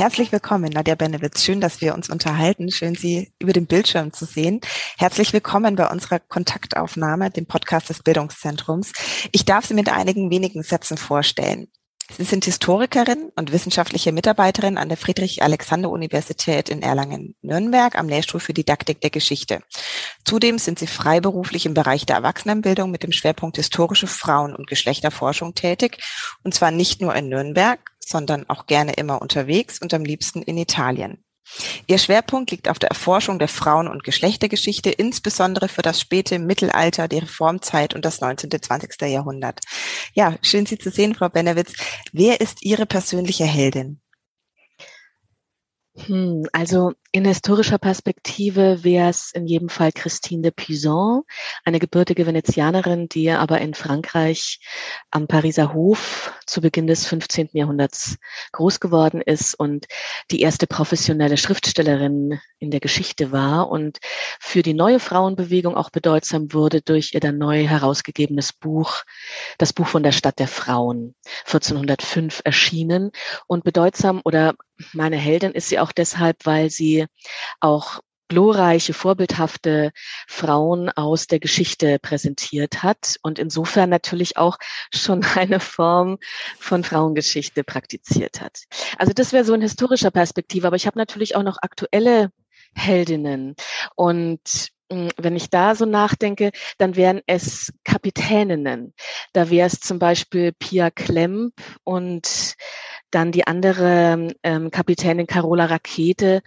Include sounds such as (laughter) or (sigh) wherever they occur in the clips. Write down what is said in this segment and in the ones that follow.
Herzlich willkommen, Nadja Benewitz. Schön, dass wir uns unterhalten. Schön, Sie über den Bildschirm zu sehen. Herzlich willkommen bei unserer Kontaktaufnahme, dem Podcast des Bildungszentrums. Ich darf Sie mit einigen wenigen Sätzen vorstellen. Sie sind Historikerin und wissenschaftliche Mitarbeiterin an der Friedrich-Alexander-Universität in Erlangen-Nürnberg am Lehrstuhl für Didaktik der Geschichte. Zudem sind Sie freiberuflich im Bereich der Erwachsenenbildung mit dem Schwerpunkt historische Frauen- und Geschlechterforschung tätig, und zwar nicht nur in Nürnberg, sondern auch gerne immer unterwegs und am liebsten in Italien. Ihr Schwerpunkt liegt auf der Erforschung der Frauen- und Geschlechtergeschichte, insbesondere für das späte Mittelalter, die Reformzeit und das 19. und 20. Jahrhundert. Ja, schön Sie zu sehen, Frau Benewitz. Wer ist Ihre persönliche Heldin? Hm, also in historischer Perspektive wäre es in jedem Fall Christine de Pizan, eine gebürtige Venezianerin, die aber in Frankreich am Pariser Hof zu Beginn des 15. Jahrhunderts groß geworden ist und die erste professionelle Schriftstellerin in der Geschichte war und für die neue Frauenbewegung auch bedeutsam wurde durch ihr dann neu herausgegebenes Buch, das Buch von der Stadt der Frauen, 1405 erschienen und bedeutsam oder meine Heldin ist sie auch deshalb, weil sie auch glorreiche, vorbildhafte Frauen aus der Geschichte präsentiert hat und insofern natürlich auch schon (laughs) eine Form von Frauengeschichte praktiziert hat. Also das wäre so in historischer Perspektive, aber ich habe natürlich auch noch aktuelle Heldinnen und hm, wenn ich da so nachdenke, dann wären es Kapitäninnen. Da wäre es zum Beispiel Pia Klemp und dann die andere ähm, Kapitänin Carola Rakete,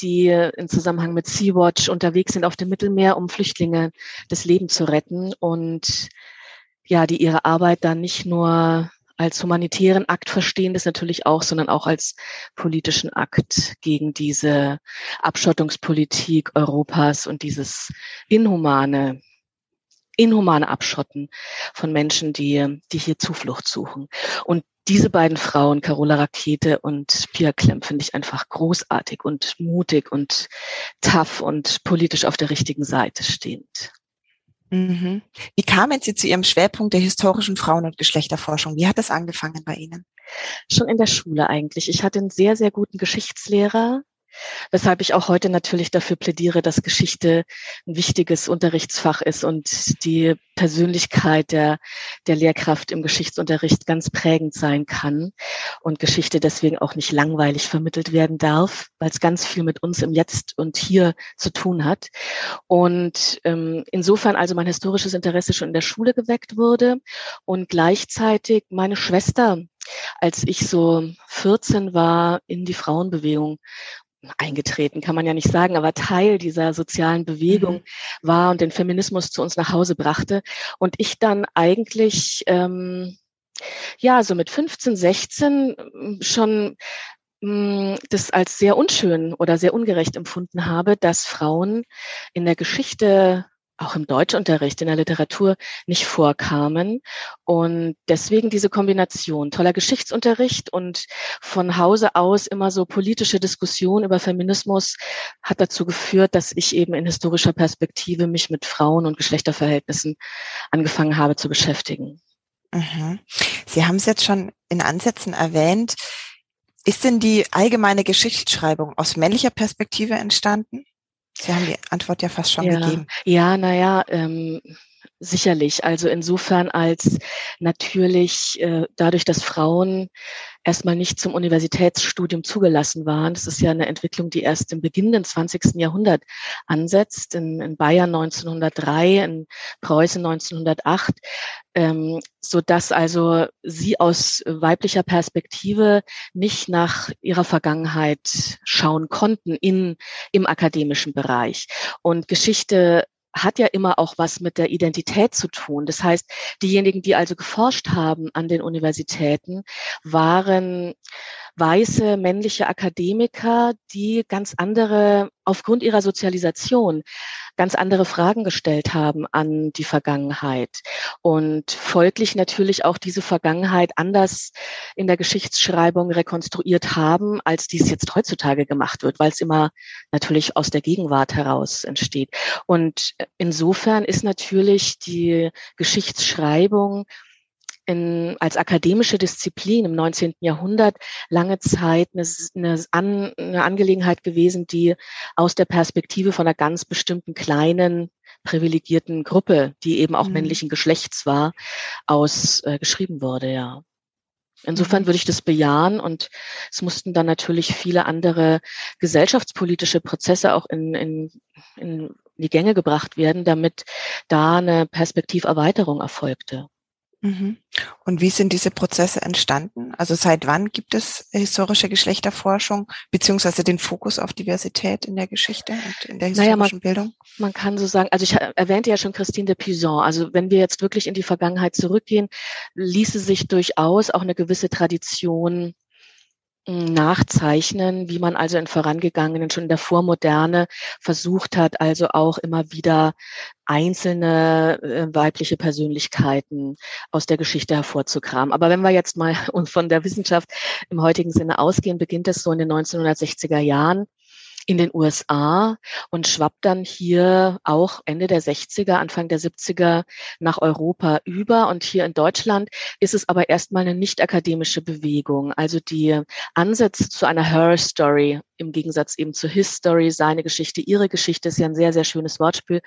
die im Zusammenhang mit Sea-Watch unterwegs sind auf dem Mittelmeer, um Flüchtlinge das Leben zu retten und ja, die ihre Arbeit dann nicht nur als humanitären Akt verstehen, das natürlich auch, sondern auch als politischen Akt gegen diese Abschottungspolitik Europas und dieses inhumane inhumane Abschotten von Menschen, die, die hier Zuflucht suchen. Und diese beiden Frauen, Carola Rakete und Pia Klemm, finde ich einfach großartig und mutig und tough und politisch auf der richtigen Seite stehend. Mhm. Wie kamen Sie zu Ihrem Schwerpunkt der historischen Frauen- und Geschlechterforschung? Wie hat das angefangen bei Ihnen? Schon in der Schule eigentlich. Ich hatte einen sehr, sehr guten Geschichtslehrer, Weshalb ich auch heute natürlich dafür plädiere, dass Geschichte ein wichtiges Unterrichtsfach ist und die Persönlichkeit der, der Lehrkraft im Geschichtsunterricht ganz prägend sein kann und Geschichte deswegen auch nicht langweilig vermittelt werden darf, weil es ganz viel mit uns im Jetzt und Hier zu tun hat. Und ähm, insofern also mein historisches Interesse schon in der Schule geweckt wurde und gleichzeitig meine Schwester als ich so 14 war, in die Frauenbewegung eingetreten, kann man ja nicht sagen, aber Teil dieser sozialen Bewegung mhm. war und den Feminismus zu uns nach Hause brachte. Und ich dann eigentlich, ähm, ja, so mit 15, 16 ähm, schon mm, das als sehr unschön oder sehr ungerecht empfunden habe, dass Frauen in der Geschichte auch im Deutschunterricht, in der Literatur nicht vorkamen. Und deswegen diese Kombination, toller Geschichtsunterricht und von Hause aus immer so politische Diskussion über Feminismus hat dazu geführt, dass ich eben in historischer Perspektive mich mit Frauen- und Geschlechterverhältnissen angefangen habe zu beschäftigen. Mhm. Sie haben es jetzt schon in Ansätzen erwähnt. Ist denn die allgemeine Geschichtsschreibung aus männlicher Perspektive entstanden? Sie haben die Antwort ja fast schon ja. gegeben. Ja, naja, ähm, sicherlich. Also insofern als natürlich äh, dadurch, dass Frauen erstmal nicht zum Universitätsstudium zugelassen waren. Das ist ja eine Entwicklung, die erst im Beginn des 20. Jahrhunderts ansetzt. In, in Bayern 1903, in Preußen 1908, ähm, so dass also sie aus weiblicher Perspektive nicht nach ihrer Vergangenheit schauen konnten in, im akademischen Bereich. Und Geschichte hat ja immer auch was mit der Identität zu tun. Das heißt, diejenigen, die also geforscht haben an den Universitäten, waren weiße männliche Akademiker, die ganz andere, aufgrund ihrer Sozialisation, ganz andere Fragen gestellt haben an die Vergangenheit und folglich natürlich auch diese Vergangenheit anders in der Geschichtsschreibung rekonstruiert haben, als dies jetzt heutzutage gemacht wird, weil es immer natürlich aus der Gegenwart heraus entsteht. Und insofern ist natürlich die Geschichtsschreibung in, als akademische Disziplin im 19. Jahrhundert lange Zeit eine, eine, An, eine Angelegenheit gewesen, die aus der Perspektive von einer ganz bestimmten kleinen privilegierten Gruppe, die eben auch mhm. männlichen Geschlechts war, aus äh, geschrieben wurde, ja. Insofern mhm. würde ich das bejahen und es mussten dann natürlich viele andere gesellschaftspolitische Prozesse auch in, in, in die Gänge gebracht werden, damit da eine Perspektiverweiterung erfolgte. Mhm. Und wie sind diese Prozesse entstanden? Also seit wann gibt es historische Geschlechterforschung beziehungsweise den Fokus auf Diversität in der Geschichte und in der historischen naja, man, Bildung? Man kann so sagen, also ich erwähnte ja schon Christine de Pizan. Also wenn wir jetzt wirklich in die Vergangenheit zurückgehen, ließe sich durchaus auch eine gewisse Tradition nachzeichnen, wie man also in vorangegangenen, schon in der Vormoderne versucht hat, also auch immer wieder einzelne äh, weibliche Persönlichkeiten aus der Geschichte hervorzukramen. Aber wenn wir jetzt mal (laughs) von der Wissenschaft im heutigen Sinne ausgehen, beginnt es so in den 1960er Jahren in den USA und schwappt dann hier auch Ende der 60er, Anfang der 70er nach Europa über. Und hier in Deutschland ist es aber erstmal eine nicht akademische Bewegung. Also die Ansätze zu einer Her Story im Gegensatz eben zu His Story, seine Geschichte, ihre Geschichte ist ja ein sehr, sehr schönes Wortspiel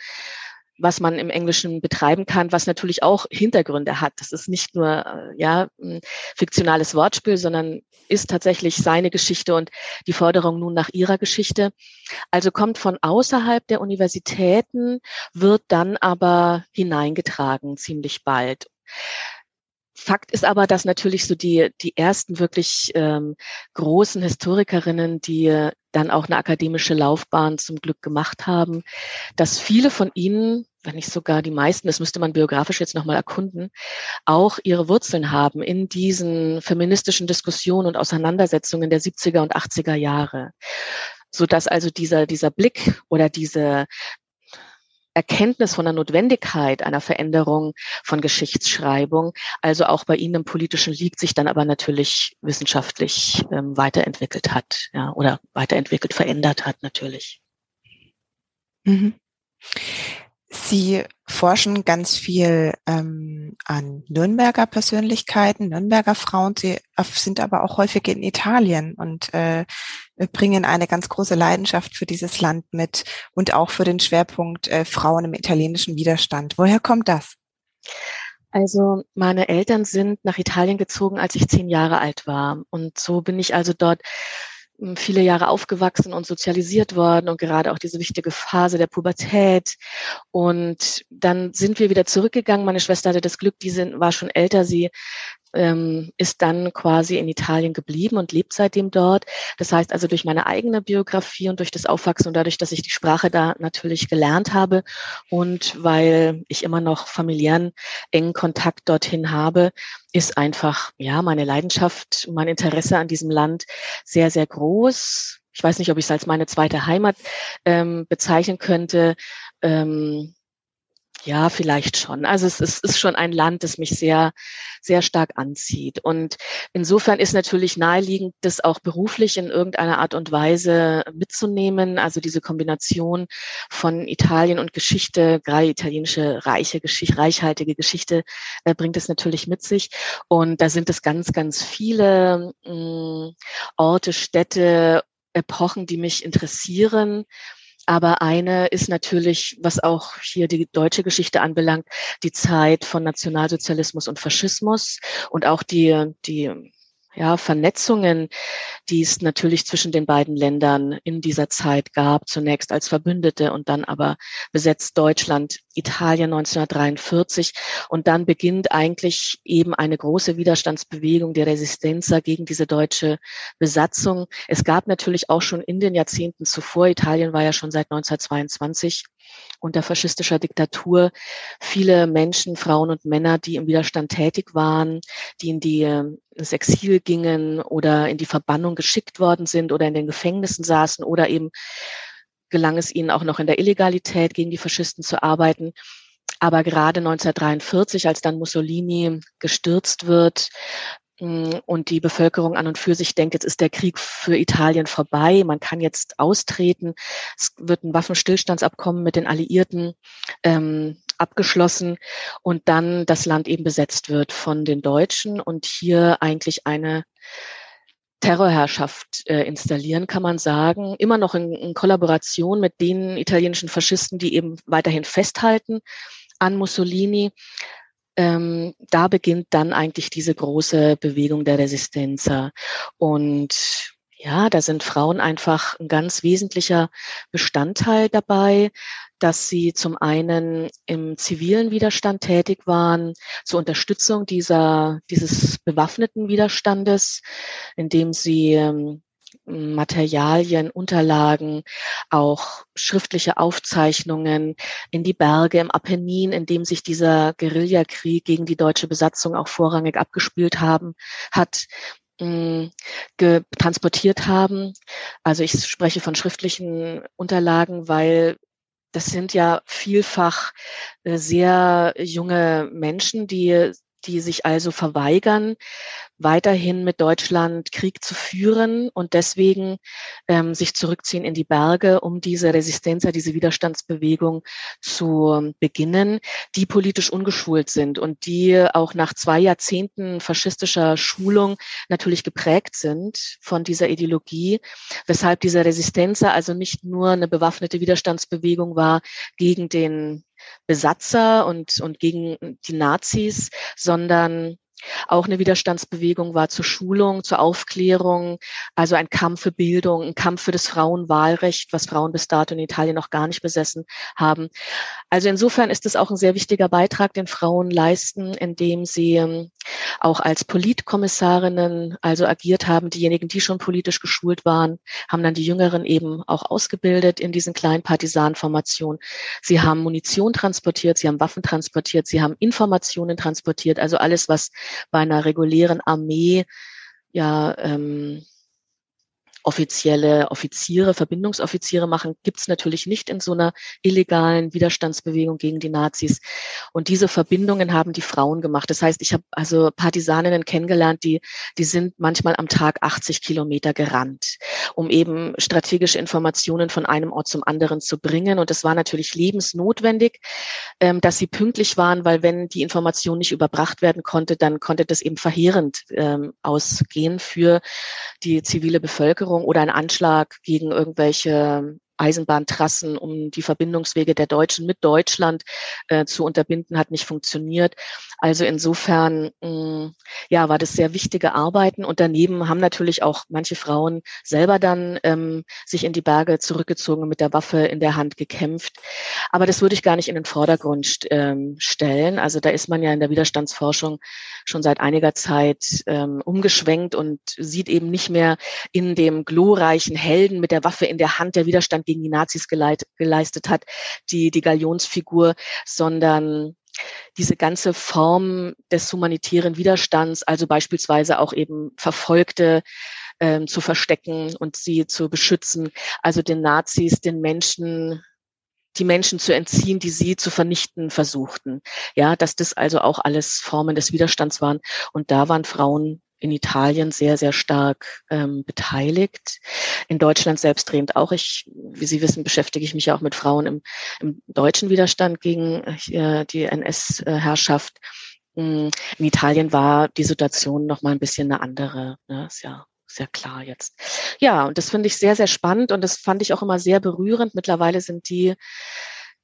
was man im Englischen betreiben kann, was natürlich auch Hintergründe hat. Das ist nicht nur äh, ja ein fiktionales Wortspiel, sondern ist tatsächlich seine Geschichte und die Forderung nun nach ihrer Geschichte. Also kommt von außerhalb der Universitäten, wird dann aber hineingetragen ziemlich bald. Fakt ist aber, dass natürlich so die, die ersten wirklich ähm, großen Historikerinnen, die dann auch eine akademische Laufbahn zum Glück gemacht haben, dass viele von ihnen, wenn nicht sogar die meisten, das müsste man biografisch jetzt nochmal erkunden, auch ihre Wurzeln haben in diesen feministischen Diskussionen und Auseinandersetzungen der 70er und 80er Jahre. So dass also dieser dieser Blick oder diese Erkenntnis von der Notwendigkeit einer Veränderung von Geschichtsschreibung, also auch bei Ihnen im politischen liegt, sich dann aber natürlich wissenschaftlich ähm, weiterentwickelt hat, ja, oder weiterentwickelt, verändert hat natürlich. Mhm. Sie forschen ganz viel ähm, an Nürnberger Persönlichkeiten, Nürnberger Frauen. Sie sind aber auch häufig in Italien und äh, bringen eine ganz große Leidenschaft für dieses Land mit und auch für den Schwerpunkt äh, Frauen im italienischen Widerstand. Woher kommt das? Also meine Eltern sind nach Italien gezogen, als ich zehn Jahre alt war. Und so bin ich also dort viele Jahre aufgewachsen und sozialisiert worden und gerade auch diese wichtige Phase der Pubertät. Und dann sind wir wieder zurückgegangen. Meine Schwester hatte das Glück, die sind, war schon älter. Sie ähm, ist dann quasi in Italien geblieben und lebt seitdem dort. Das heißt also durch meine eigene Biografie und durch das Aufwachsen und dadurch, dass ich die Sprache da natürlich gelernt habe und weil ich immer noch familiären engen Kontakt dorthin habe, ist einfach, ja, meine Leidenschaft, mein Interesse an diesem Land sehr, sehr groß. Ich weiß nicht, ob ich es als meine zweite Heimat ähm, bezeichnen könnte. Ähm, ja, vielleicht schon. Also es ist, ist schon ein Land, das mich sehr, sehr stark anzieht. Und insofern ist natürlich naheliegend, das auch beruflich in irgendeiner Art und Weise mitzunehmen. Also diese Kombination von Italien und Geschichte, gerade italienische reiche Geschichte, reichhaltige Geschichte, äh, bringt es natürlich mit sich. Und da sind es ganz, ganz viele mh, mm, Orte, Städte, Epochen, die mich interessieren. Aber eine ist natürlich, was auch hier die deutsche Geschichte anbelangt, die Zeit von Nationalsozialismus und Faschismus und auch die, die ja, Vernetzungen, die es natürlich zwischen den beiden Ländern in dieser Zeit gab, zunächst als Verbündete und dann aber besetzt Deutschland, Italien 1943 und dann beginnt eigentlich eben eine große Widerstandsbewegung der Resistenza gegen diese deutsche Besatzung. Es gab natürlich auch schon in den Jahrzehnten zuvor, Italien war ja schon seit 1922 unter faschistischer Diktatur viele Menschen, Frauen und Männer, die im Widerstand tätig waren, die in die ins Exil gingen oder in die Verbannung geschickt worden sind oder in den Gefängnissen saßen oder eben gelang es ihnen auch noch in der Illegalität gegen die Faschisten zu arbeiten. Aber gerade 1943, als dann Mussolini gestürzt wird, und die Bevölkerung an und für sich denkt, jetzt ist der Krieg für Italien vorbei, man kann jetzt austreten, es wird ein Waffenstillstandsabkommen mit den Alliierten ähm, abgeschlossen und dann das Land eben besetzt wird von den Deutschen und hier eigentlich eine Terrorherrschaft äh, installieren, kann man sagen, immer noch in, in Kollaboration mit den italienischen Faschisten, die eben weiterhin festhalten an Mussolini. Ähm, da beginnt dann eigentlich diese große Bewegung der Resistenza. Und ja, da sind Frauen einfach ein ganz wesentlicher Bestandteil dabei, dass sie zum einen im zivilen Widerstand tätig waren, zur Unterstützung dieser, dieses bewaffneten Widerstandes, indem sie ähm, Materialien, Unterlagen, auch schriftliche Aufzeichnungen in die Berge im Apennin, in dem sich dieser Guerillakrieg gegen die deutsche Besatzung auch vorrangig abgespielt haben, hat transportiert haben. Also ich spreche von schriftlichen Unterlagen, weil das sind ja vielfach äh, sehr junge Menschen, die die sich also verweigern, weiterhin mit Deutschland Krieg zu führen und deswegen ähm, sich zurückziehen in die Berge, um diese Resistenz, diese Widerstandsbewegung zu beginnen, die politisch ungeschult sind und die auch nach zwei Jahrzehnten faschistischer Schulung natürlich geprägt sind von dieser Ideologie, weshalb diese Resistenz also nicht nur eine bewaffnete Widerstandsbewegung war gegen den Besatzer und, und gegen die Nazis, sondern auch eine Widerstandsbewegung war zur Schulung, zur Aufklärung, also ein Kampf für Bildung, ein Kampf für das Frauenwahlrecht, was Frauen bis dato in Italien noch gar nicht besessen haben. Also insofern ist es auch ein sehr wichtiger Beitrag, den Frauen leisten, indem sie ähm, auch als Politkommissarinnen also agiert haben. Diejenigen, die schon politisch geschult waren, haben dann die Jüngeren eben auch ausgebildet in diesen kleinen Partisanformationen. Sie haben Munition transportiert, sie haben Waffen transportiert, sie haben Informationen transportiert, also alles, was bei einer regulären Armee ja ähm, offizielle Offiziere, Verbindungsoffiziere machen, gibt's natürlich nicht in so einer illegalen Widerstandsbewegung gegen die Nazis. Und diese Verbindungen haben die Frauen gemacht. Das heißt, ich habe also Partisaninnen kennengelernt, die, die sind manchmal am Tag 80 Kilometer gerannt, um eben strategische Informationen von einem Ort zum anderen zu bringen. Und es war natürlich lebensnotwendig, ähm, dass sie pünktlich waren, weil wenn die Information nicht überbracht werden konnte, dann konnte das eben verheerend ähm, ausgehen für die zivile Bevölkerung. Bevölkerung oder ein Anschlag gegen irgendwelche Eisenbahntrassen, um die Verbindungswege der Deutschen mit Deutschland äh, zu unterbinden, hat nicht funktioniert. Also insofern, mh, mm, ja, war das sehr wichtige Arbeiten. Und daneben haben natürlich auch manche Frauen selber dann ähm, sich in die Berge zurückgezogen, mit der Waffe in der Hand gekämpft. Aber das würde ich gar nicht in den Vordergrund ähm, stellen. Also da ist man ja in der Widerstandsforschung schon seit einiger Zeit ähm, umgeschwenkt und sieht eben nicht mehr in dem glorreichen Helden mit der Waffe in der Hand der Widerstand Widerstand gegen die Nazis geleit, geleistet hat, die, die Galionsfigur, sondern diese ganze Form des humanitären Widerstands, also beispielsweise auch eben Verfolgte ähm, zu verstecken und sie zu beschützen, also den Nazis, den Menschen die Menschen zu entziehen, die sie zu vernichten versuchten. Ja, dass das also auch alles Formen des Widerstands waren. Und da waren Frauen in Italien sehr, sehr stark ähm, beteiligt. In Deutschland selbstredend auch. Ich, wie Sie wissen, beschäftige ich mich ja auch mit Frauen im, im deutschen Widerstand gegen äh, die NS-Herrschaft. Mm, in Italien war die Situation noch mal ein bisschen eine andere. Ne? Ist ja sehr klar jetzt. Ja, und das finde ich sehr, sehr spannend und das fand ich auch immer sehr berührend. Mittlerweile sind die,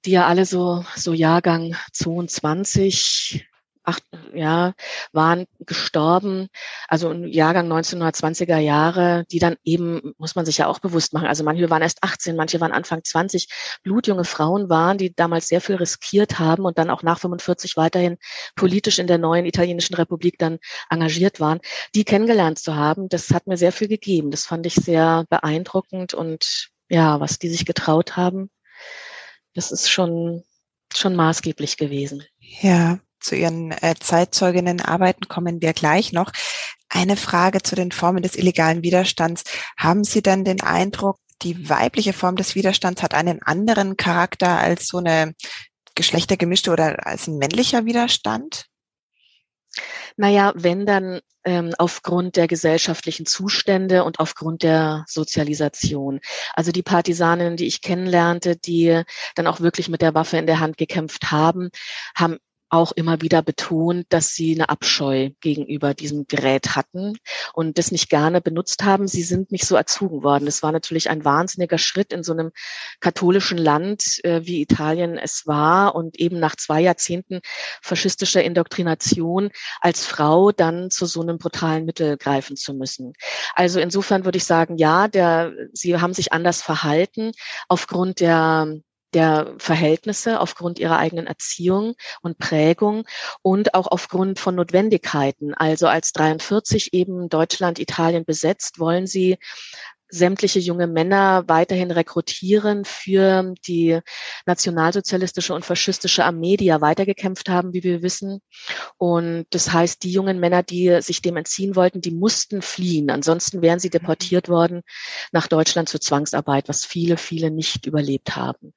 die ja alle so, so Jahrgang 22, acht, ja, waren gestorben, also im Jahrgang 1920er Jahre, die dann eben, muss man sich ja auch bewusst machen, also manche waren erst 18, manche waren Anfang 20, blutjunge Frauen waren, die damals sehr viel riskiert haben und dann auch nach 45 weiterhin politisch in der neuen italienischen Republik dann engagiert waren, die kennengelernt zu haben, das hat mir sehr viel gegeben. Das fand ich sehr beeindruckend und ja, was die sich getraut haben, das ist schon schon maßgeblich gewesen. Ja, zu Ihren äh, Zeitzeuginnenarbeiten kommen wir gleich noch. Eine Frage zu den Formen des illegalen Widerstands. Haben Sie dann den Eindruck, die weibliche Form des Widerstands hat einen anderen Charakter als so eine geschlechtergemischte oder als ein männlicher Widerstand? Naja, wenn dann ähm, aufgrund der gesellschaftlichen Zustände und aufgrund der Sozialisation. Also die Partisanen, die ich kennenlernte, die dann auch wirklich mit der Waffe in der Hand gekämpft haben, haben auch immer wieder betont, dass sie eine Abscheu gegenüber diesem Gerät hatten und das nicht gerne benutzt haben. Sie sind nicht so erzogen worden. Das war natürlich ein wahnsinniger Schritt in so einem katholischen Land, äh, wie Italien es war und eben nach zwei Jahrzehnten faschistischer Indoktrination als Frau dann zu so einem brutalen Mittel greifen zu müssen. Also insofern würde ich sagen, ja, der, sie haben sich anders verhalten aufgrund der der Verhältnisse aufgrund ihrer eigenen Erziehung und Prägung und auch aufgrund von Notwendigkeiten. Also als 43 eben Deutschland, Italien besetzt, wollen sie sämtliche junge Männer weiterhin rekrutieren für die nationalsozialistische und faschistische Armee, die ja weitergekämpft haben, wie wir wissen. Und das heißt, die jungen Männer, die sich dem entziehen wollten, die mussten fliehen. Ansonsten wären sie deportiert worden nach Deutschland zur Zwangsarbeit, was viele, viele nicht überlebt haben.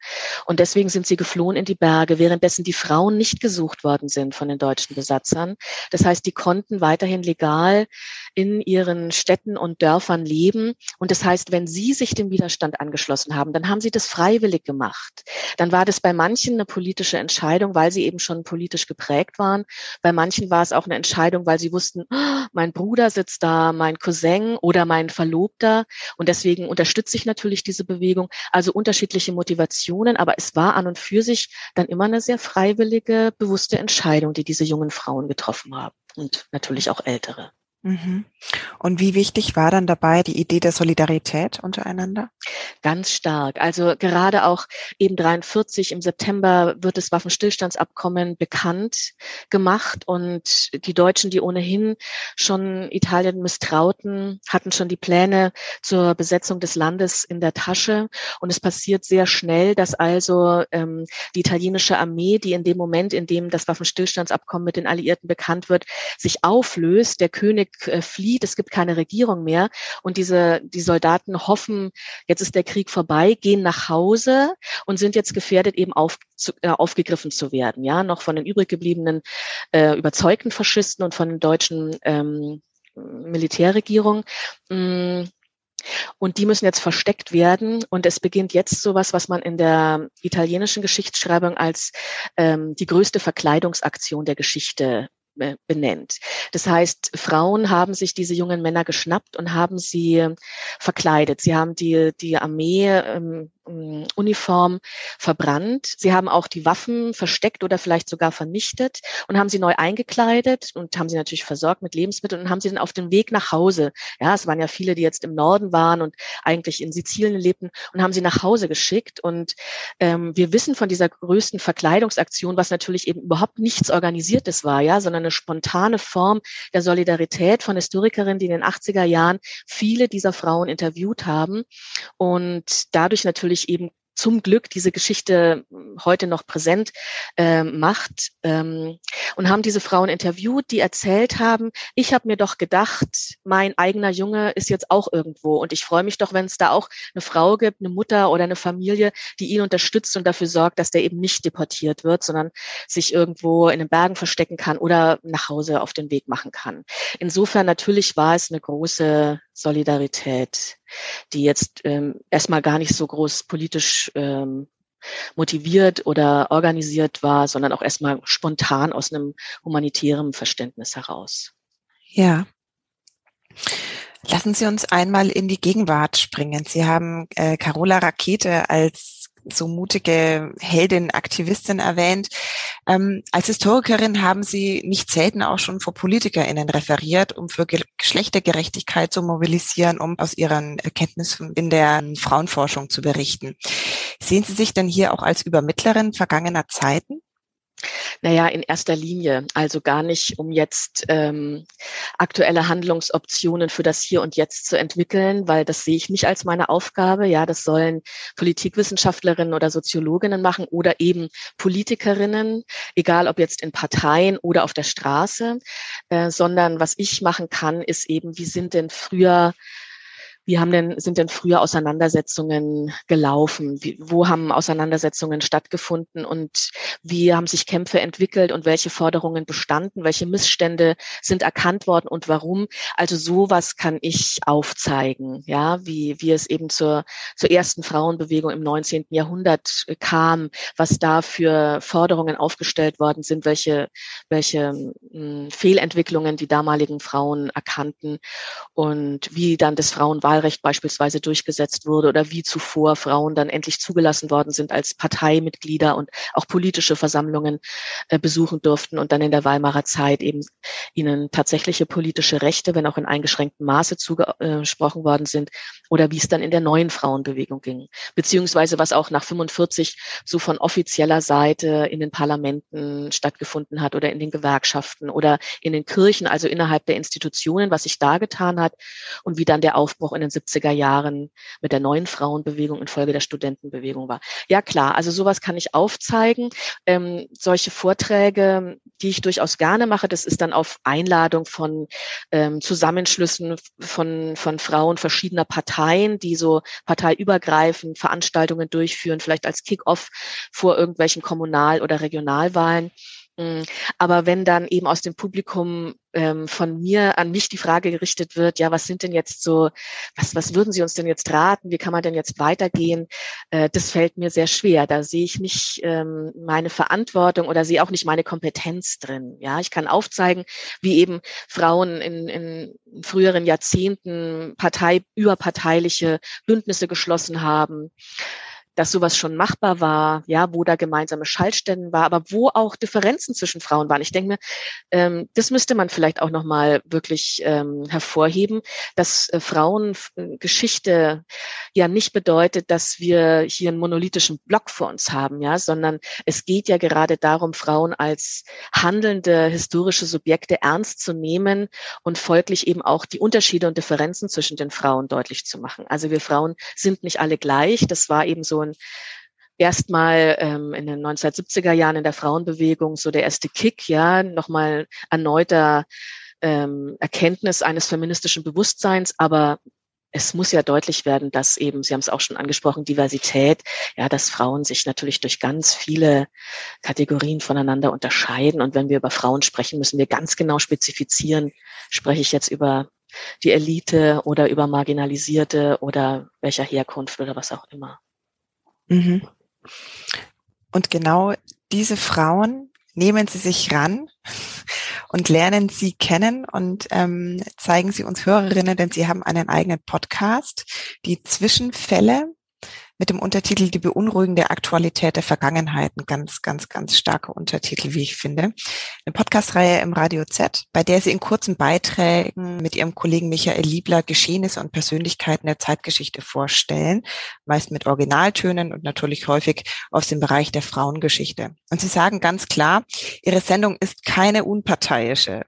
Und deswegen sind sie geflohen in die Berge, währenddessen die Frauen nicht gesucht worden sind von den deutschen Besatzern. Das heißt, die konnten weiterhin legal in ihren Städten und Dörfern leben. Und das das heißt, wenn Sie sich dem Widerstand angeschlossen haben, dann haben Sie das freiwillig gemacht. Dann war das bei manchen eine politische Entscheidung, weil sie eben schon politisch geprägt waren. Bei manchen war es auch eine Entscheidung, weil sie wussten, oh, mein Bruder sitzt da, mein Cousin oder mein Verlobter. Und deswegen unterstütze ich natürlich diese Bewegung. Also unterschiedliche Motivationen, aber es war an und für sich dann immer eine sehr freiwillige, bewusste Entscheidung, die diese jungen Frauen getroffen haben und natürlich auch ältere. Mhm. Und wie wichtig war dann dabei die Idee der Solidarität untereinander? Ganz stark. Also gerade auch eben 43 im September wird das Waffenstillstandsabkommen bekannt gemacht und die Deutschen, die ohnehin schon Italien misstrauten, hatten schon die Pläne zur Besetzung des Landes in der Tasche. Und es passiert sehr schnell, dass also ähm, die italienische Armee, die in dem Moment, in dem das Waffenstillstandsabkommen mit den Alliierten bekannt wird, sich auflöst. Der König äh, flieht, es gibt keine Regierung mehr und diese die Soldaten hoffen, jetzt ist der Krieg vorbei, gehen nach Hause und sind jetzt gefährdet eben auf, zu, äh, aufgegriffen zu werden, ja, noch von den übrig gebliebenen äh, überzeugten Faschisten und von den deutschen ähm, Militärregierung. Mm. Und die müssen jetzt versteckt werden. Und es beginnt jetzt sowas, was man in der italienischen Geschichtsschreibung als ähm, die größte Verkleidungsaktion der Geschichte benennt. Das heißt, Frauen haben sich diese jungen Männer geschnappt und haben sie verkleidet. Sie haben die, die Armee ähm, Uniform verbrannt. Sie haben auch die Waffen versteckt oder vielleicht sogar vernichtet und haben sie neu eingekleidet und haben sie natürlich versorgt mit Lebensmitteln und haben sie dann auf dem Weg nach Hause. Ja, es waren ja viele, die jetzt im Norden waren und eigentlich in Sizilien lebten und haben sie nach Hause geschickt. Und ähm, wir wissen von dieser größten Verkleidungsaktion, was natürlich eben überhaupt nichts Organisiertes war, ja, sondern eine spontane Form der Solidarität von Historikerinnen, die in den 80er Jahren viele dieser Frauen interviewt haben und dadurch natürlich natürlich eben zum Glück diese Geschichte hm, heute noch präsent äh, macht ähm, und haben diese Frauen interviewt, die erzählt haben, ich habe mir doch gedacht, mein eigener Junge ist jetzt auch irgendwo und ich freue mich doch, wenn es da auch eine Frau gibt, eine Mutter oder eine Familie, die ihn unterstützt und dafür sorgt, dass der eben nicht deportiert wird, sondern sich irgendwo in den Bergen verstecken kann oder nach Hause auf den Weg machen kann. Insofern natürlich war es eine große Solidarität, die jetzt ähm, erstmal gar nicht so groß politisch ähm, motiviert oder organisiert war, sondern auch erstmal spontan aus einem humanitären Verständnis heraus. Ja. Lassen Sie uns einmal in die Gegenwart springen. Sie haben äh, Carola Rakete als so mutige Heldin, Aktivistin erwähnt. Ähm, als Historikerin haben Sie nicht selten auch schon vor PolitikerInnen referiert, um für Geschlechtergerechtigkeit zu mobilisieren, um aus Ihren Erkenntnissen in der Frauenforschung zu berichten. Sehen Sie sich denn hier auch als Übermittlerin vergangener Zeiten? Naja, in erster Linie. Also gar nicht, um jetzt ähm, aktuelle Handlungsoptionen für das Hier und Jetzt zu entwickeln, weil das sehe ich nicht als meine Aufgabe. Ja, das sollen Politikwissenschaftlerinnen oder Soziologinnen machen oder eben Politikerinnen, egal ob jetzt in Parteien oder auf der Straße, äh, sondern was ich machen kann, ist eben, wie sind denn früher wie haben denn, sind denn früher Auseinandersetzungen gelaufen? Wie, wo haben Auseinandersetzungen stattgefunden und wie haben sich Kämpfe entwickelt und welche Forderungen bestanden? Welche Missstände sind erkannt worden und warum? Also sowas kann ich aufzeigen, ja, wie, wie es eben zur, zur ersten Frauenbewegung im 19. Jahrhundert kam, was da für Forderungen aufgestellt worden sind, welche, welche mh, hm, Fehlentwicklungen die damaligen Frauen erkannten und wie dann das Frauenwahlrecht Wahlrecht beispielsweise durchgesetzt wurde oder wie zuvor Frauen dann endlich zugelassen worden sind als Parteimitglieder und auch politische Versammlungen äh, besuchen durften und dann in der Weimarer Zeit eben ihnen tatsächliche politische Rechte, wenn auch in eingeschränktem Maße zugesprochen worden sind oder wie es dann in der neuen Frauenbewegung ging, beziehungsweise was auch nach 45 so von offizieller Seite in den Parlamenten stattgefunden hat oder in den Gewerkschaften oder in den Kirchen, also innerhalb der Institutionen, was sich da getan hat und wie dann der Aufbruch in den 70er Jahren mit der neuen Frauenbewegung infolge der Studentenbewegung war. Ja klar, also sowas kann ich aufzeigen. Ähm, solche Vorträge, die ich durchaus gerne mache, das ist dann auf Einladung von ähm, Zusammenschlüssen von, von Frauen verschiedener Parteien, die so parteiübergreifend Veranstaltungen durchführen, vielleicht als Kick-off vor irgendwelchen Kommunal- oder Regionalwahlen. Mm, aber wenn dann eben aus dem Publikum ähm, von mir an mich die Frage gerichtet wird, ja, was sind denn jetzt so, was, was würden Sie uns denn jetzt raten? Wie kann man denn jetzt weitergehen? Äh, das fällt mir sehr schwer. Da sehe ich nicht ähm, meine Verantwortung oder sehe auch nicht meine Kompetenz drin. Ja, ich kann aufzeigen, wie eben Frauen in, in früheren Jahrzehnten Partei, überparteiliche Bündnisse geschlossen haben dass sowas schon machbar war, ja, wo da gemeinsame Schaltstellen war, aber wo auch Differenzen zwischen Frauen waren. Ich denke mir, ähm, das müsste man vielleicht auch nochmal wirklich ähm, hervorheben, dass äh, Frauengeschichte ja nicht bedeutet, dass wir hier einen monolithischen Block vor uns haben, ja, sondern es geht ja gerade darum, Frauen als handelnde historische Subjekte ernst zu nehmen und folglich eben auch die Unterschiede und Differenzen zwischen den Frauen deutlich zu machen. Also wir Frauen sind nicht alle gleich. Das war eben so ein erstmal ähm, in den 1970er Jahren in der Frauenbewegung so der erste Kick, ja, nochmal erneuter ähm, Erkenntnis eines feministischen Bewusstseins, aber es muss ja deutlich werden, dass eben, Sie haben es auch schon angesprochen, Diversität, ja, dass Frauen sich natürlich durch ganz viele Kategorien voneinander unterscheiden. Und wenn wir über Frauen sprechen, müssen wir ganz genau spezifizieren, spreche ich jetzt über die Elite oder über Marginalisierte oder welcher Herkunft oder was auch immer. Mhm. Und genau diese Frauen nehmen Sie sich ran und lernen Sie kennen und ähm, zeigen Sie uns Hörerinnen, denn Sie haben einen eigenen Podcast, die Zwischenfälle mit dem Untertitel Die beunruhigende Aktualität der Vergangenheit. Ein ganz, ganz, ganz starker Untertitel, wie ich finde. Eine Podcastreihe im Radio Z, bei der sie in kurzen Beiträgen mit ihrem Kollegen Michael Liebler Geschehnisse und Persönlichkeiten der Zeitgeschichte vorstellen, meist mit Originaltönen und natürlich häufig aus dem Bereich der Frauengeschichte. Und sie sagen ganz klar, ihre Sendung ist keine unparteiische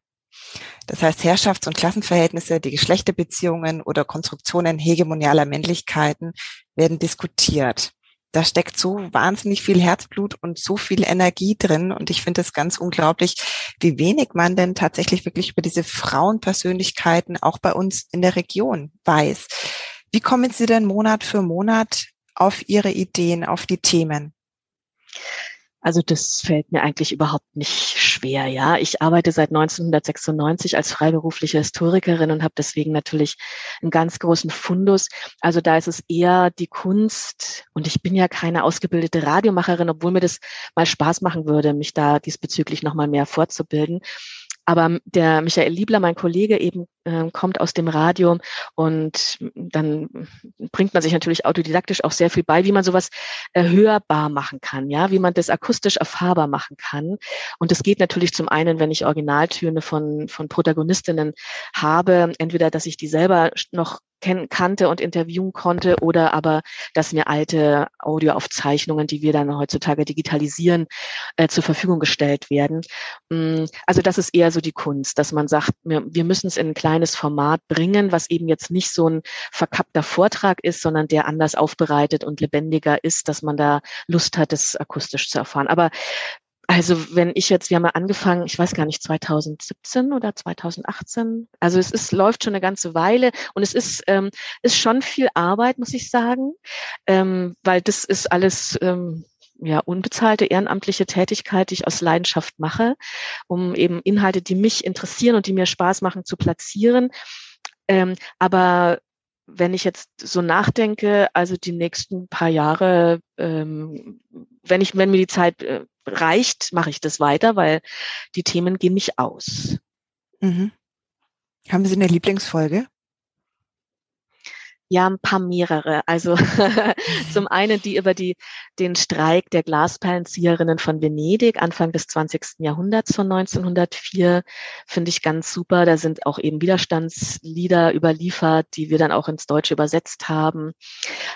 das heißt, Herrschafts- und Klassenverhältnisse, die Geschlechterbeziehungen oder Konstruktionen hegemonialer Männlichkeiten werden diskutiert. Da steckt so wahnsinnig viel Herzblut und so viel Energie drin. Und ich finde es ganz unglaublich, wie wenig man denn tatsächlich wirklich über diese Frauenpersönlichkeiten auch bei uns in der Region weiß. Wie kommen Sie denn Monat für Monat auf Ihre Ideen, auf die Themen? Also das fällt mir eigentlich überhaupt nicht schwer, ja. Ich arbeite seit 1996 als freiberufliche Historikerin und habe deswegen natürlich einen ganz großen Fundus. Also da ist es eher die Kunst und ich bin ja keine ausgebildete Radiomacherin, obwohl mir das mal Spaß machen würde, mich da diesbezüglich nochmal mehr fortzubilden. Aber der Michael Liebler, mein Kollege, eben äh, kommt aus dem Radio und dann bringt man sich natürlich autodidaktisch auch sehr viel bei, wie man sowas hörbar machen kann, ja, wie man das akustisch erfahrbar machen kann. Und das geht natürlich zum einen, wenn ich Originaltöne von, von Protagonistinnen habe, entweder, dass ich die selber noch kannte und interviewen konnte oder aber, dass mir alte Audioaufzeichnungen, die wir dann heutzutage digitalisieren, äh, zur Verfügung gestellt werden. Mm, also das ist eher so die Kunst, dass man sagt, wir, wir müssen es in ein kleines Format bringen, was eben jetzt nicht so ein verkappter Vortrag ist, sondern der anders aufbereitet und lebendiger ist, dass man da Lust hat, es akustisch zu erfahren. Aber also wenn ich jetzt, wir haben ja angefangen, ich weiß gar nicht, 2017 oder 2018. Also es ist, läuft schon eine ganze Weile und es ist, ähm, ist schon viel Arbeit, muss ich sagen, ähm, weil das ist alles ähm, ja unbezahlte ehrenamtliche Tätigkeit, die ich aus Leidenschaft mache, um eben Inhalte, die mich interessieren und die mir Spaß machen, zu platzieren. Ähm, aber wenn ich jetzt so nachdenke, also die nächsten paar Jahre, ähm, wenn ich, wenn mir die Zeit äh, reicht, mache ich das weiter, weil die Themen gehen nicht aus. Mhm. Haben Sie eine Lieblingsfolge? Ja, ein paar mehrere. Also (laughs) zum einen die über die, den Streik der Glasperlenzieherinnen von Venedig Anfang des 20. Jahrhunderts von 1904 finde ich ganz super. Da sind auch eben Widerstandslieder überliefert, die wir dann auch ins Deutsche übersetzt haben.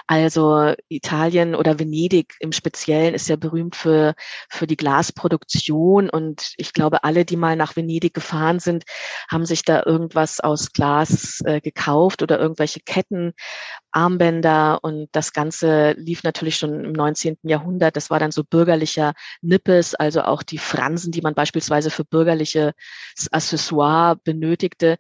Also Italien oder Venedig im Speziellen ist ja berühmt für, für die Glasproduktion und ich glaube, alle, die mal nach Venedig gefahren sind, haben sich da irgendwas aus Glas äh, gekauft oder irgendwelche Ketten Armbänder und das Ganze lief natürlich schon im 19. Jahrhundert. Das war dann so bürgerlicher Nippes, also auch die Fransen, die man beispielsweise für bürgerliche Accessoire benötigte,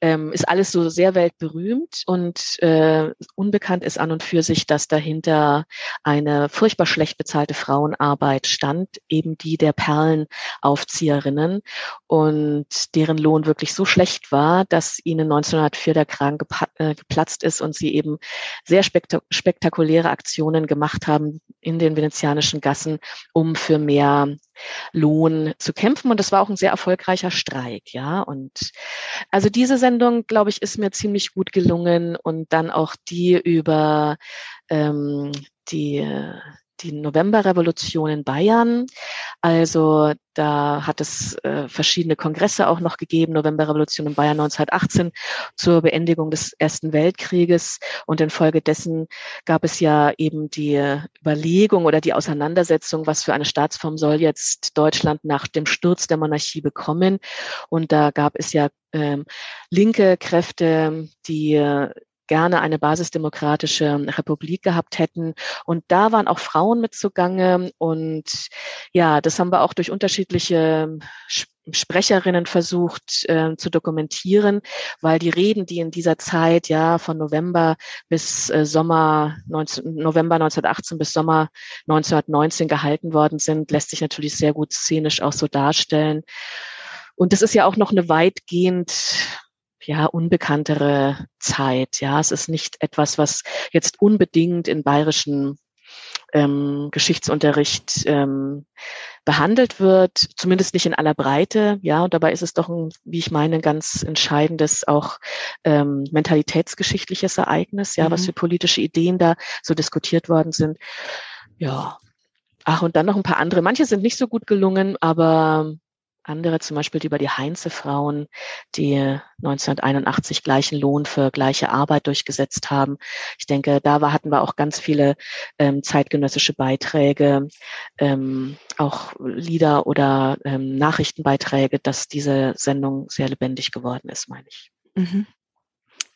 ähm, ist alles so sehr weltberühmt und äh, unbekannt ist an und für sich, dass dahinter eine furchtbar schlecht bezahlte Frauenarbeit stand, eben die der Perlenaufzieherinnen und deren Lohn wirklich so schlecht war, dass ihnen 1904 der Kragen äh, geplatzt ist und sie eben sehr spektakuläre Aktionen gemacht haben in den venezianischen Gassen, um für mehr Lohn zu kämpfen. Und das war auch ein sehr erfolgreicher Streik, ja. Und also diese Sendung, glaube ich, ist mir ziemlich gut gelungen und dann auch die über ähm, die die Novemberrevolution in Bayern. Also da hat es äh, verschiedene Kongresse auch noch gegeben, Novemberrevolution in Bayern 1918 zur Beendigung des Ersten Weltkrieges. Und infolgedessen gab es ja eben die Überlegung oder die Auseinandersetzung, was für eine Staatsform soll jetzt Deutschland nach dem Sturz der Monarchie bekommen. Und da gab es ja ähm, linke Kräfte, die gerne eine basisdemokratische Republik gehabt hätten. Und da waren auch Frauen mit zugange. Und ja, das haben wir auch durch unterschiedliche Sprecherinnen versucht äh, zu dokumentieren, weil die Reden, die in dieser Zeit ja von November bis äh, Sommer 19, November 1918 bis Sommer 1919 gehalten worden sind, lässt sich natürlich sehr gut szenisch auch so darstellen. Und das ist ja auch noch eine weitgehend ja, unbekanntere Zeit. Ja, es ist nicht etwas, was jetzt unbedingt in bayerischen ähm, Geschichtsunterricht ähm, behandelt wird, zumindest nicht in aller Breite. Ja, und dabei ist es doch ein, wie ich meine, ganz entscheidendes auch ähm, mentalitätsgeschichtliches Ereignis, ja, mhm. was für politische Ideen da so diskutiert worden sind. Ja. Ach, und dann noch ein paar andere. Manche sind nicht so gut gelungen, aber andere, zum Beispiel über die Heinze-Frauen, die 1981 gleichen Lohn für gleiche Arbeit durchgesetzt haben. Ich denke, da war, hatten wir auch ganz viele ähm, zeitgenössische Beiträge, ähm, auch Lieder oder ähm, Nachrichtenbeiträge, dass diese Sendung sehr lebendig geworden ist, meine ich. Mhm.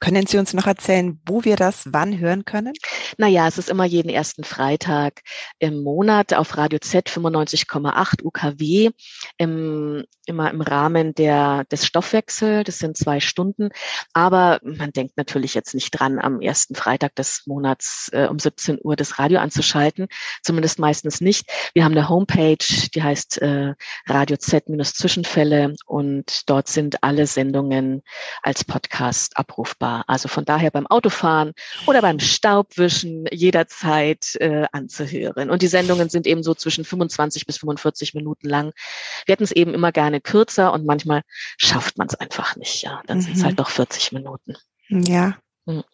Können Sie uns noch erzählen, wo wir das wann hören können? Naja, es ist immer jeden ersten Freitag im Monat auf Radio Z 95,8 UKW, im, immer im Rahmen der, des Stoffwechsel. Das sind zwei Stunden. Aber man denkt natürlich jetzt nicht dran, am ersten Freitag des Monats äh, um 17 Uhr das Radio anzuschalten. Zumindest meistens nicht. Wir haben eine Homepage, die heißt äh, Radio Z-Zwischenfälle und dort sind alle Sendungen als Podcast abrufbar war. Also von daher beim Autofahren oder beim Staubwischen jederzeit äh, anzuhören. Und die Sendungen sind eben so zwischen 25 bis 45 Minuten lang. Wir hätten es eben immer gerne kürzer und manchmal schafft man es einfach nicht. Ja, dann mhm. sind es halt noch 40 Minuten. Ja. Mhm.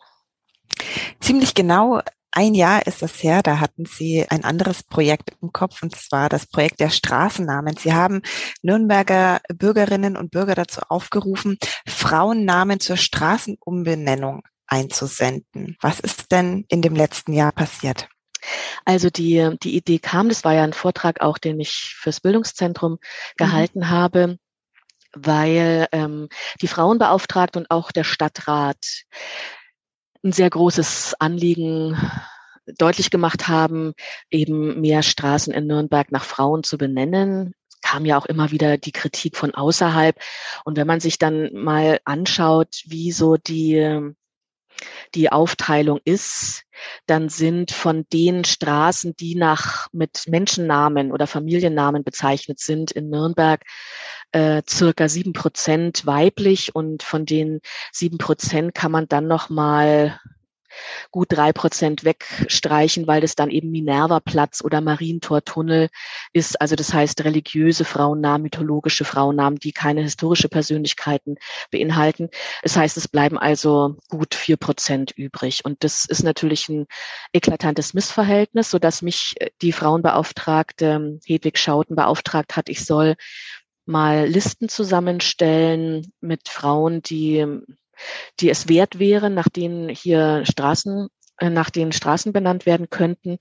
Ziemlich genau ein Jahr ist das her, da hatten Sie ein anderes Projekt im Kopf, und zwar das Projekt der Straßennamen. Sie haben Nürnberger Bürgerinnen und Bürger dazu aufgerufen, Frauennamen zur Straßenumbenennung einzusenden. Was ist denn in dem letzten Jahr passiert? Also die, die Idee kam, das war ja ein Vortrag auch, den ich fürs Bildungszentrum mhm. gehalten mhm. habe, weil ähm, die Frauenbeauftragte und auch der Stadtrat ein sehr großes Anliegen deutlich gemacht haben, eben mehr Straßen in Nürnberg nach Frauen zu benennen kam ja auch immer wieder die Kritik von außerhalb. Und wenn man sich dann mal anschaut, wie so die, die Aufteilung ist, dann sind von den Straßen, die nach mit Menschennamen oder Familiennamen bezeichnet sind in Nürnberg, äh, circa sieben Prozent weiblich und von den sieben Prozent kann man dann noch mal gut drei Prozent wegstreichen, weil das dann eben Minerva-Platz oder Marientor-Tunnel ist. Also das heißt religiöse Frauennamen, mythologische Frauennamen, die keine historische Persönlichkeiten beinhalten. Das heißt, es bleiben also gut vier Prozent übrig. Und das ist natürlich ein eklatantes Missverhältnis, so dass mich die Frauenbeauftragte Hedwig Schauten beauftragt hat, ich soll mal Listen zusammenstellen mit Frauen, die, die es wert wären, nach denen hier Straßen äh, nach den Straßen benannt werden könnten.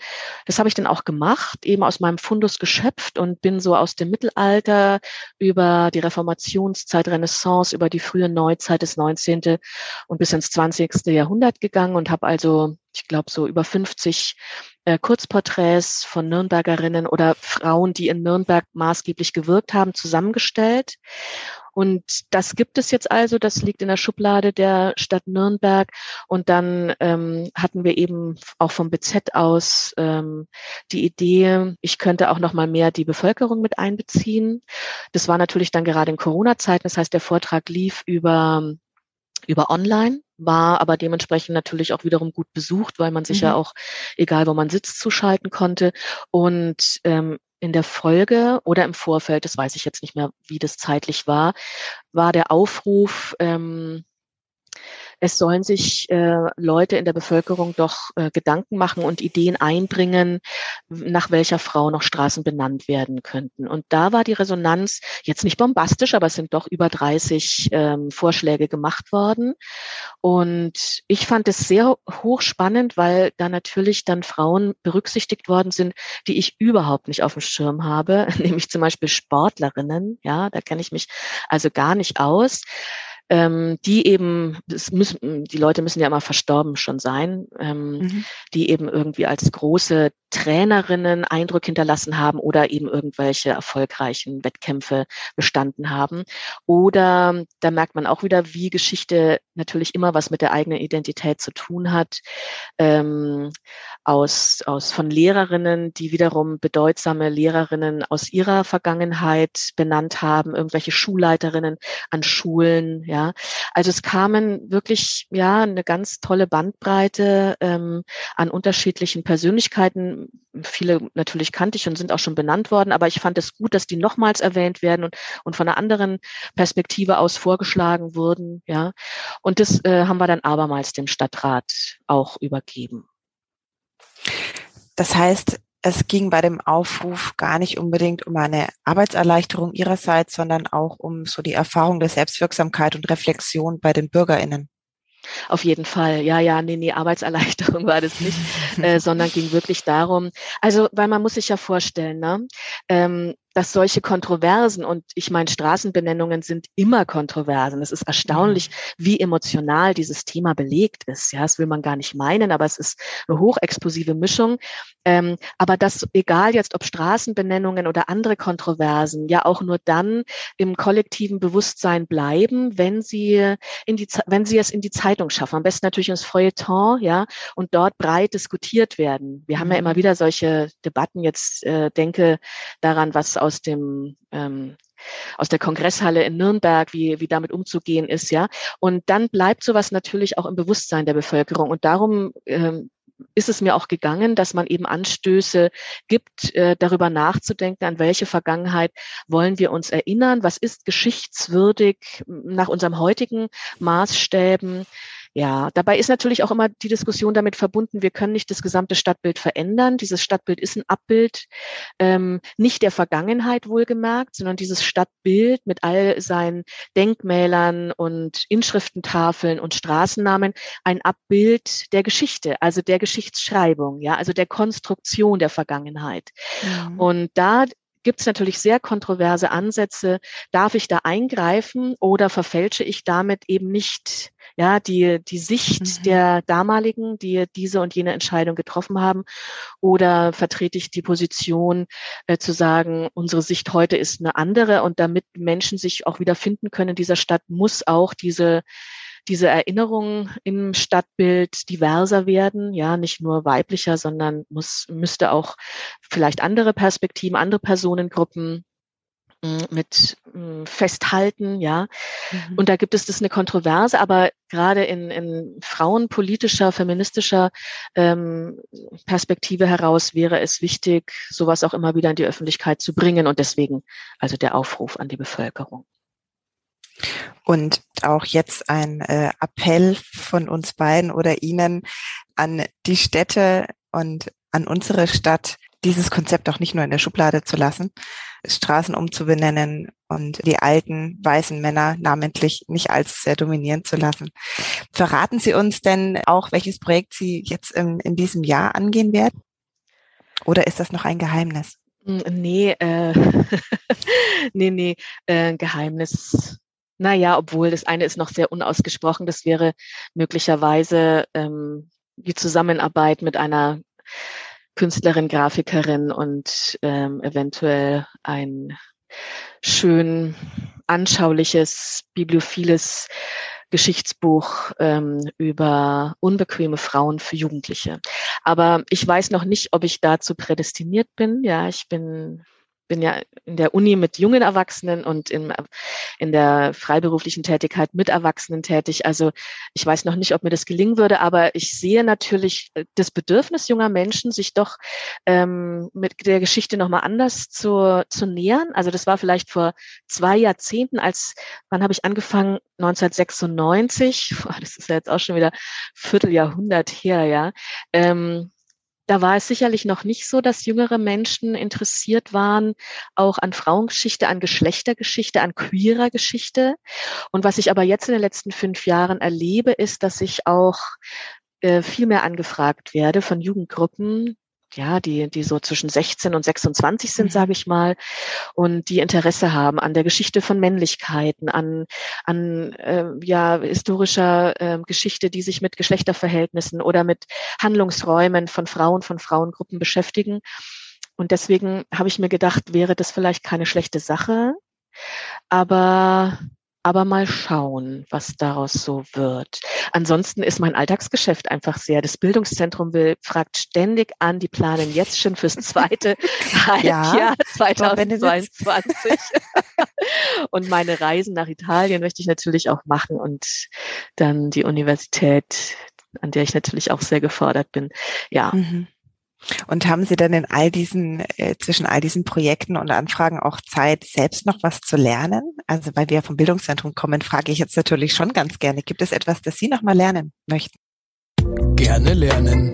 Das habe ich dann auch gemacht, eben aus meinem Fundus geschöpft und bin so aus dem Mittelalter über die Reformationszeit, Renaissance, über die frühe Neuzeit des 19. und bis ins 20. Jahrhundert gegangen und habe also, ich glaube, so über 50 äh, Kurzporträts von Nürnbergerinnen oder Frauen, die in Nürnberg maßgeblich gewirkt haben, zusammengestellt und das gibt es jetzt also, das liegt in der Schublade der Stadt Nürnberg. Und dann ähm, hatten wir eben auch vom BZ aus ähm, die Idee, ich könnte auch noch mal mehr die Bevölkerung mit einbeziehen. Das war natürlich dann gerade in Corona-Zeiten. Das heißt, der Vortrag lief über über online, war aber dementsprechend natürlich auch wiederum gut besucht, weil man sich mhm. ja auch, egal wo man sitzt, zuschalten konnte. Und ähm, in der Folge oder im Vorfeld, das weiß ich jetzt nicht mehr, wie das zeitlich war, war der Aufruf, ähm, es sollen sich äh, Leute in der Bevölkerung doch äh, Gedanken machen und Ideen einbringen, nach welcher Frau noch Straßen benannt werden könnten. Und da war die Resonanz jetzt nicht bombastisch, aber es sind doch über 30 ähm, Vorschläge gemacht worden. Und ich fand es sehr hochspannend, weil da natürlich dann Frauen berücksichtigt worden sind, die ich überhaupt nicht auf dem Schirm habe, (laughs) nämlich zum Beispiel Sportlerinnen. Ja, da kenne ich mich also gar nicht aus ähm, die eben, müssen, die Leute müssen ja immer verstorben schon sein, ähm, mhm. die eben irgendwie als große Trainerinnen Eindruck hinterlassen haben oder eben irgendwelche erfolgreichen Wettkämpfe bestanden haben. Oder da merkt man auch wieder, wie Geschichte natürlich immer was mit der eigenen Identität zu tun hat. Ähm, aus, aus von Lehrerinnen, die wiederum bedeutsame Lehrerinnen aus ihrer Vergangenheit benannt haben, irgendwelche Schulleiterinnen an Schulen, ja. Also es kamen wirklich, ja, eine ganz tolle Bandbreite ähm, an unterschiedlichen Persönlichkeiten. Viele natürlich kannte ich und sind auch schon benannt worden, aber ich fand es gut, dass die nochmals erwähnt werden und, und von einer anderen Perspektive aus vorgeschlagen wurden, ja. Und das äh, haben wir dann abermals dem Stadtrat auch übergeben. Das heißt, es ging bei dem Aufruf gar nicht unbedingt um eine Arbeitserleichterung ihrerseits, sondern auch um so die Erfahrung der Selbstwirksamkeit und Reflexion bei den BürgerInnen. Auf jeden Fall. Ja, ja, nee, nee, Arbeitserleichterung war das nicht, äh, (laughs) sondern ging wirklich darum, also, weil man muss sich ja vorstellen, ne, ähm, dass solche Kontroversen und ich meine, Straßenbenennungen sind immer Kontroversen. Es ist erstaunlich, mhm. wie emotional dieses Thema belegt ist. Ja, das will man gar nicht meinen, aber es ist eine hochexplosive Mischung. Ähm, aber das, egal jetzt ob Straßenbenennungen oder andere Kontroversen, ja auch nur dann im kollektiven Bewusstsein bleiben, wenn sie in die, wenn sie es in die Zeitung schaffen. Am besten natürlich ins Feuilleton, ja, und dort breit diskutiert werden. Wir haben ja immer mhm. wieder solche Debatten. Jetzt äh, denke daran, was aus dem ähm, aus der Kongresshalle in Nürnberg, wie, wie damit umzugehen ist, ja. Und dann bleibt sowas natürlich auch im Bewusstsein der Bevölkerung. Und darum ähm, ist es mir auch gegangen, dass man eben Anstöße gibt, äh, darüber nachzudenken, an welche Vergangenheit wollen wir uns erinnern, was ist geschichtswürdig nach unserem heutigen Maßstäben. Ja, dabei ist natürlich auch immer die Diskussion damit verbunden, wir können nicht das gesamte Stadtbild verändern. Dieses Stadtbild ist ein Abbild ähm, nicht der Vergangenheit wohlgemerkt, sondern dieses Stadtbild mit all seinen Denkmälern und Inschriftentafeln und Straßennamen ein Abbild der Geschichte, also der Geschichtsschreibung, ja, also der Konstruktion der Vergangenheit. Mhm. Und da gibt es natürlich sehr kontroverse Ansätze. Darf ich da eingreifen oder verfälsche ich damit eben nicht ja, die, die Sicht mhm. der damaligen, die diese und jene Entscheidung getroffen haben? Oder vertrete ich die Position äh, zu sagen, unsere Sicht heute ist eine andere und damit Menschen sich auch wieder finden können in dieser Stadt, muss auch diese diese Erinnerung im Stadtbild diverser werden, ja, nicht nur weiblicher, sondern muss, müsste auch vielleicht andere Perspektiven, andere Personengruppen hm, mit hm, festhalten, ja. Mhm. Und da gibt es das eine Kontroverse, aber gerade in, in frauenpolitischer, feministischer ähm, Perspektive heraus wäre es wichtig, sowas auch immer wieder in die Öffentlichkeit zu bringen und deswegen also der Aufruf an die Bevölkerung. Und auch jetzt ein äh, Appell von uns beiden oder Ihnen an die Städte und an unsere Stadt, dieses Konzept auch nicht nur in der Schublade zu lassen, Straßen umzubenennen und die alten weißen Männer namentlich nicht allzu sehr dominieren zu lassen. Verraten Sie uns denn auch, welches Projekt Sie jetzt in, in diesem Jahr angehen werden? Oder ist das noch ein Geheimnis? Hm, nee, äh, (laughs) nee, nee, äh, Geheimnis. Naja, obwohl das eine ist noch sehr unausgesprochen. Das wäre möglicherweise ähm, die Zusammenarbeit mit einer Künstlerin, Grafikerin und ähm, eventuell ein schön anschauliches, bibliophiles Geschichtsbuch ähm, über unbequeme Frauen für Jugendliche. Aber ich weiß noch nicht, ob ich dazu prädestiniert bin. Ja, ich bin bin ja in der Uni mit jungen Erwachsenen und in, in der freiberuflichen Tätigkeit mit Erwachsenen tätig. Also ich weiß noch nicht, ob mir das gelingen würde, aber ich sehe natürlich äh, das Bedürfnis junger Menschen, sich doch ähm, mit der Geschichte nochmal anders zu, zu nähern. Also das war vielleicht vor zwei Jahrzehnten, als wann habe ich angefangen? 1996, (laughs) das ist ja jetzt auch schon wieder Vierteljahrhundert her, ja. Ähm, da war es sicherlich noch nicht so, dass jüngere Menschen interessiert waren, auch an Frauengeschichte, an Geschlechtergeschichte, an queerer Geschichte. Und was ich aber jetzt in den letzten fünf Jahren erlebe, ist, dass ich auch äh, viel mehr angefragt werde von Jugendgruppen, ja, die, die so zwischen 16 und 26 sind, mhm. sage ich mal, und die Interesse haben an der Geschichte von Männlichkeiten, an, an äh, ja, historischer äh, Geschichte, die sich mit Geschlechterverhältnissen oder mit Handlungsräumen von Frauen, von Frauengruppen beschäftigen. Und deswegen habe ich mir gedacht, wäre das vielleicht keine schlechte Sache, aber aber mal schauen, was daraus so wird. Ansonsten ist mein Alltagsgeschäft einfach sehr. Das Bildungszentrum will, fragt ständig an, die planen jetzt schon fürs zweite (laughs) Halbjahr ja, 2022. (laughs) und meine Reisen nach Italien möchte ich natürlich auch machen und dann die Universität, an der ich natürlich auch sehr gefordert bin. Ja. Mhm. Und haben Sie dann in all diesen, äh, zwischen all diesen Projekten und Anfragen auch Zeit, selbst noch was zu lernen? Also weil wir vom Bildungszentrum kommen, frage ich jetzt natürlich schon ganz gerne. Gibt es etwas, das Sie noch mal lernen möchten? Gerne lernen.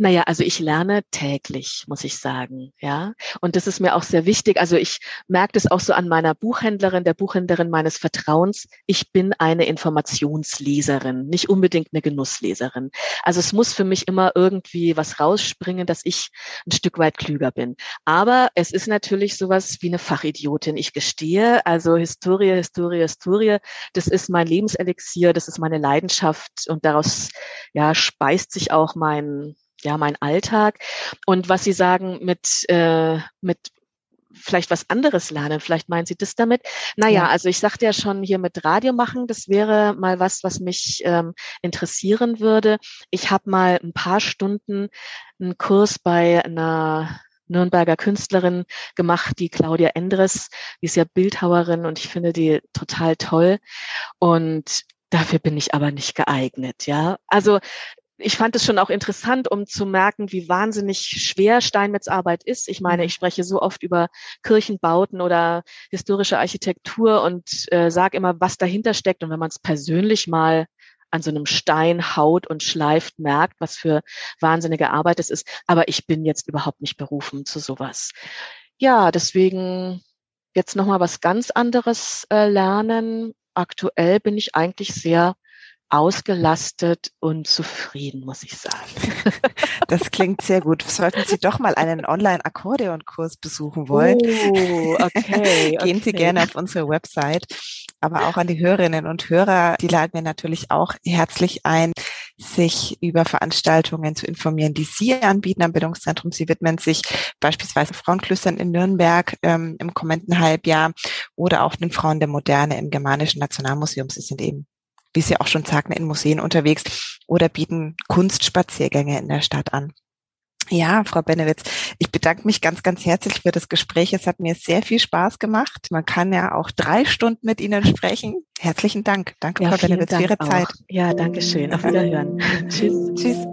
Naja, also ich lerne täglich, muss ich sagen, ja. Und das ist mir auch sehr wichtig. Also ich merke das auch so an meiner Buchhändlerin, der Buchhändlerin meines Vertrauens. Ich bin eine Informationsleserin, nicht unbedingt eine Genussleserin. Also es muss für mich immer irgendwie was rausspringen, dass ich ein Stück weit klüger bin. Aber es ist natürlich sowas wie eine Fachidiotin. Ich gestehe, also Historie, Historie, Historie, das ist mein Lebenselixier, das ist meine Leidenschaft und daraus ja speist sich auch mein ja, mein Alltag. Und was Sie sagen mit, äh, mit vielleicht was anderes lernen. Vielleicht meinen Sie das damit? Naja, ja. also ich sagte ja schon hier mit Radio machen, das wäre mal was, was mich ähm, interessieren würde. Ich habe mal ein paar Stunden einen Kurs bei einer Nürnberger Künstlerin gemacht, die Claudia Endres, die ist ja Bildhauerin und ich finde die total toll. Und dafür bin ich aber nicht geeignet, ja. Also ich fand es schon auch interessant, um zu merken, wie wahnsinnig schwer Steinmetz Arbeit ist. Ich meine, ich spreche so oft über Kirchenbauten oder historische Architektur und äh, sage immer, was dahinter steckt. Und wenn man es persönlich mal an so einem Stein haut und schleift, merkt, was für wahnsinnige Arbeit es ist. Aber ich bin jetzt überhaupt nicht berufen zu sowas. Ja, deswegen jetzt nochmal was ganz anderes äh, lernen. Aktuell bin ich eigentlich sehr ausgelastet und zufrieden, muss ich sagen. (laughs) Das klingt sehr gut. Sollten Sie doch mal einen Online-Akkordeon-Kurs besuchen wollen, oh, okay, (laughs) gehen okay. Sie gerne auf unsere Website. Aber auch an die Hörerinnen und Hörer, die laden wir natürlich auch herzlich ein, sich über Veranstaltungen zu informieren, die Sie anbieten am Bildungszentrum. Sie widmen sich beispielsweise Frauenklöstern in Nürnberg ähm, im kommenden Halbjahr oder auch den Frauen der Moderne im Germanischen Nationalmuseum. Sie sind eben wie Sie auch schon sagten, in Museen unterwegs oder bieten Kunstspaziergänge in der Stadt an. Ja, Frau Benewitz, ich bedanke mich ganz, ganz herzlich für das Gespräch. Es hat mir sehr viel Spaß gemacht. Man kann ja auch drei Stunden mit Ihnen sprechen. Herzlichen Dank. Danke, ja, Frau Benewitz, Dank für Ihre auch. Zeit. Ja, danke schön. Auf Wiederhören. (laughs) Tschüss. Tschüss.